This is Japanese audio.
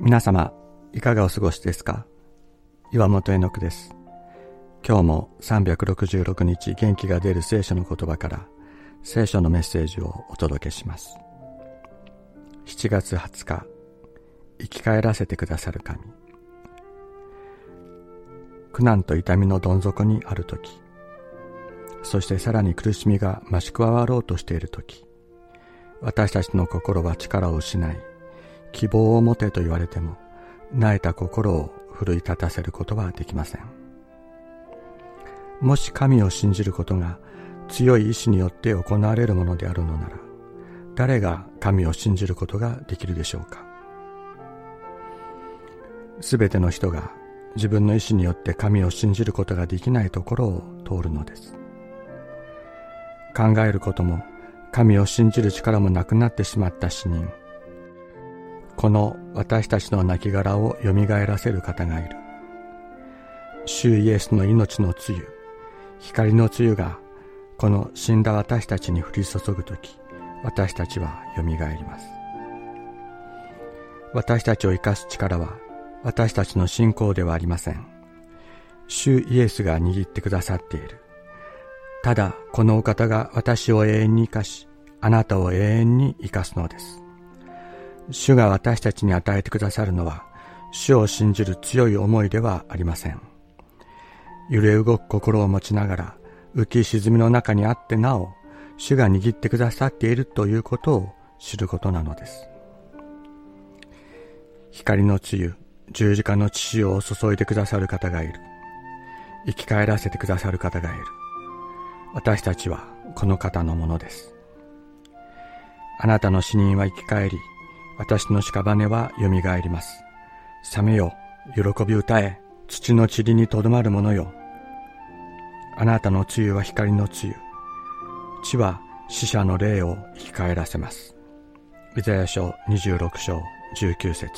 皆様、いかがお過ごしですか？岩本絵の句です。今日も366日元気が出る聖書の言葉から聖書のメッセージをお届けします。7月20日、生き返らせてくださる神。苦難と痛みのどん底にある時、そしてさらに苦しみが増し加わろうとしている時、私たちの心は力を失い、希望を持てと言われても、泣いた心を奮い立たせることはできません。もし神を信じることが強い意志によって行われるものであるのなら、誰が神を信じることができるでしょうか。すべての人が自分の意志によって神を信じることができないところを通るのです。考えることも神を信じる力もなくなってしまった死人。この私たちの亡骸を蘇らせる方がいる。主イエスの命のつゆ、光のつゆがこの死んだ私たちに降り注ぐとき、私たちは蘇ります。私たちを生かす力は私たちの信仰ではありません。主イエスが握ってくださっている。ただ、このお方が私を永遠に生かし、あなたを永遠に生かすのです。主が私たちに与えてくださるのは、主を信じる強い思いではありません。揺れ動く心を持ちながら、浮き沈みの中にあってなお、主が握ってくださっているということを知ることなのです。光の露、十字架の血を注いでくださる方がいる。生き返らせてくださる方がいる。私たちはこの方のものです。あなたの死人は生き返り、私の屍は蘇ります。覚めよ、喜び歌え、土の塵にとどまるものよ。あなたの露は光の露。地は死者の霊を生き返らせます。イザヤ書26章19節